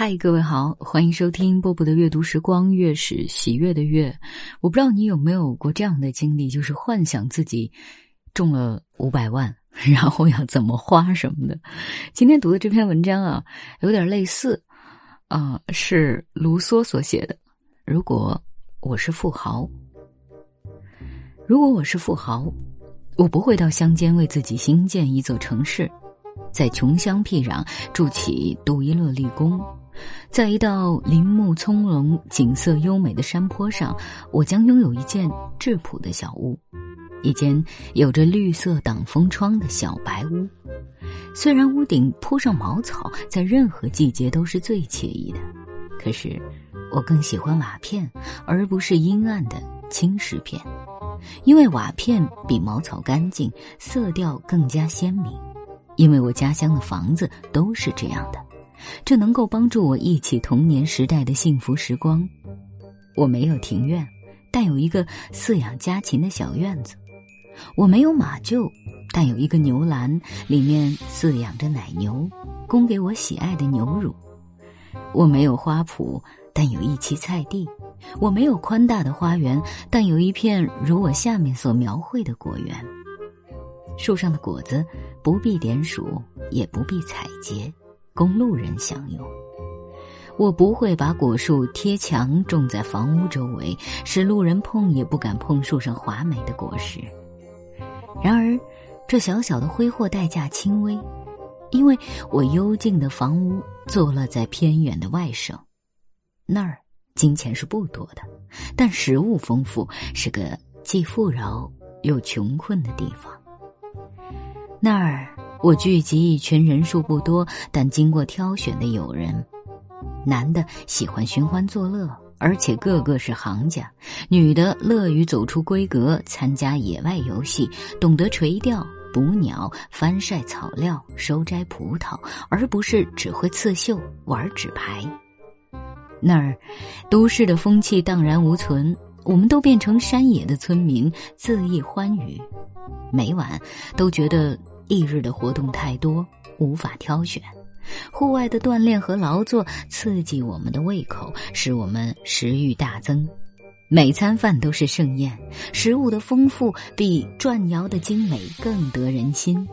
嗨，各位好，欢迎收听波波的阅读时光，月是喜悦的月。我不知道你有没有过这样的经历，就是幻想自己中了五百万，然后要怎么花什么的。今天读的这篇文章啊，有点类似，啊，是卢梭所写的。如果我是富豪，如果我是富豪，我不会到乡间为自己兴建一座城市，在穷乡僻壤筑起杜伊勒立宫。在一道林木葱茏、景色优美的山坡上，我将拥有一间质朴的小屋，一间有着绿色挡风窗的小白屋。虽然屋顶铺上茅草，在任何季节都是最惬意的，可是我更喜欢瓦片，而不是阴暗的青石片，因为瓦片比茅草干净，色调更加鲜明。因为我家乡的房子都是这样的。这能够帮助我忆起童年时代的幸福时光。我没有庭院，但有一个饲养家禽的小院子；我没有马厩，但有一个牛栏，里面饲养着奶牛，供给我喜爱的牛乳。我没有花圃，但有一畦菜地；我没有宽大的花园，但有一片如我下面所描绘的果园。树上的果子不必点数，也不必采撷。供路人享用。我不会把果树贴墙种在房屋周围，使路人碰也不敢碰树上华美的果实。然而，这小小的挥霍代价轻微，因为我幽静的房屋坐落在偏远的外省，那儿金钱是不多的，但食物丰富，是个既富饶又穷困的地方。那儿。我聚集一群人数不多但经过挑选的友人，男的喜欢寻欢作乐，而且个个是行家；女的乐于走出闺阁，参加野外游戏，懂得垂钓、捕鸟、翻晒草料、收摘葡萄，而不是只会刺绣、玩纸牌。那儿，都市的风气荡然无存，我们都变成山野的村民，恣意欢愉，每晚都觉得。一日的活动太多，无法挑选。户外的锻炼和劳作刺激我们的胃口，使我们食欲大增。每餐饭都是盛宴，食物的丰富比转窑的精美更得人心。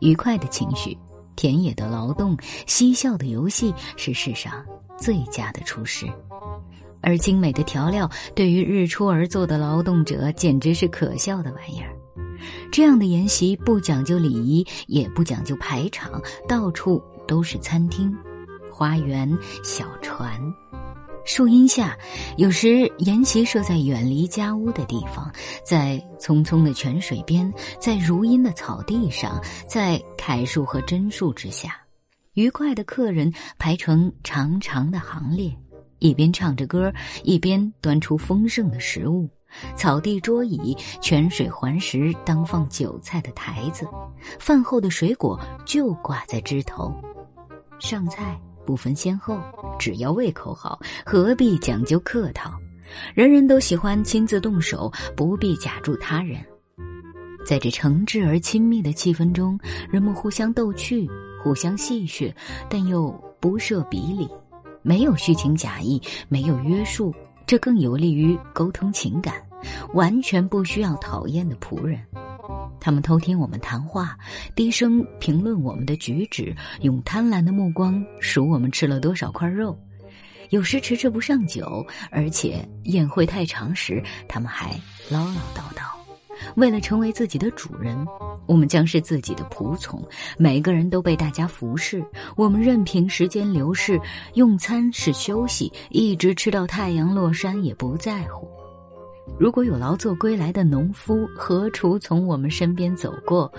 愉快的情绪、田野的劳动、嬉笑的游戏是世上最佳的厨师，而精美的调料对于日出而作的劳动者简直是可笑的玩意儿。这样的筵席不讲究礼仪，也不讲究排场，到处都是餐厅、花园、小船、树荫下。有时筵席设在远离家屋的地方，在匆匆的泉水边，在如茵的草地上，在楷树和榛树之下。愉快的客人排成长长的行列，一边唱着歌，一边端出丰盛的食物。草地桌椅，泉水环石，当放酒菜的台子，饭后的水果就挂在枝头。上菜不分先后，只要胃口好，何必讲究客套？人人都喜欢亲自动手，不必假助他人。在这诚挚而亲密的气氛中，人们互相逗趣，互相戏谑，但又不设比理，没有虚情假意，没有约束。这更有利于沟通情感，完全不需要讨厌的仆人。他们偷听我们谈话，低声评论我们的举止，用贪婪的目光数我们吃了多少块肉。有时迟迟不上酒，而且宴会太长时，他们还唠唠叨叨。为了成为自己的主人，我们将是自己的仆从。每个人都被大家服侍，我们任凭时间流逝。用餐是休息，一直吃到太阳落山也不在乎。如果有劳作归来的农夫何处从我们身边走过，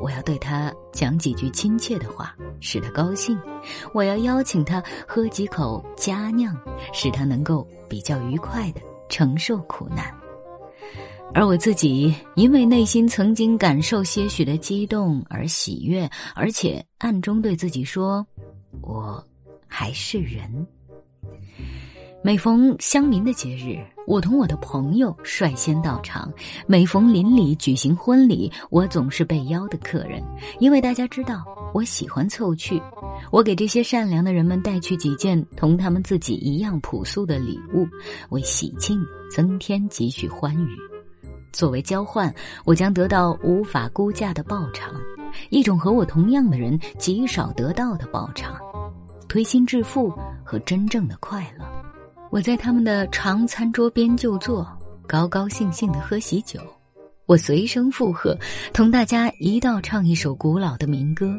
我要对他讲几句亲切的话，使他高兴；我要邀请他喝几口佳酿，使他能够比较愉快的承受苦难。而我自己，因为内心曾经感受些许的激动而喜悦，而且暗中对自己说：“我还是人。”每逢乡民的节日，我同我的朋友率先到场；每逢邻里举行婚礼，我总是被邀的客人，因为大家知道我喜欢凑趣。我给这些善良的人们带去几件同他们自己一样朴素的礼物，为喜庆增添几许欢愉。作为交换，我将得到无法估价的报偿，一种和我同样的人极少得到的报偿——推心置腹和真正的快乐。我在他们的长餐桌边就坐，高高兴兴的喝喜酒。我随声附和，同大家一道唱一首古老的民歌。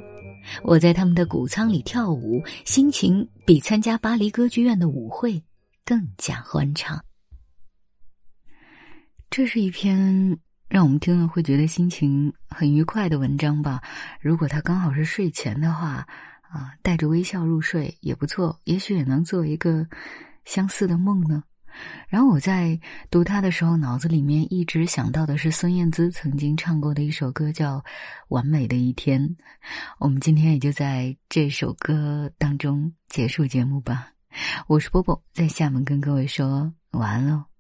我在他们的谷仓里跳舞，心情比参加巴黎歌剧院的舞会更加欢畅。这是一篇让我们听了会觉得心情很愉快的文章吧？如果他刚好是睡前的话，啊，带着微笑入睡也不错，也许也能做一个相似的梦呢。然后我在读他的时候，脑子里面一直想到的是孙燕姿曾经唱过的一首歌，叫《完美的一天》。我们今天也就在这首歌当中结束节目吧。我是波波，在厦门跟各位说晚安喽。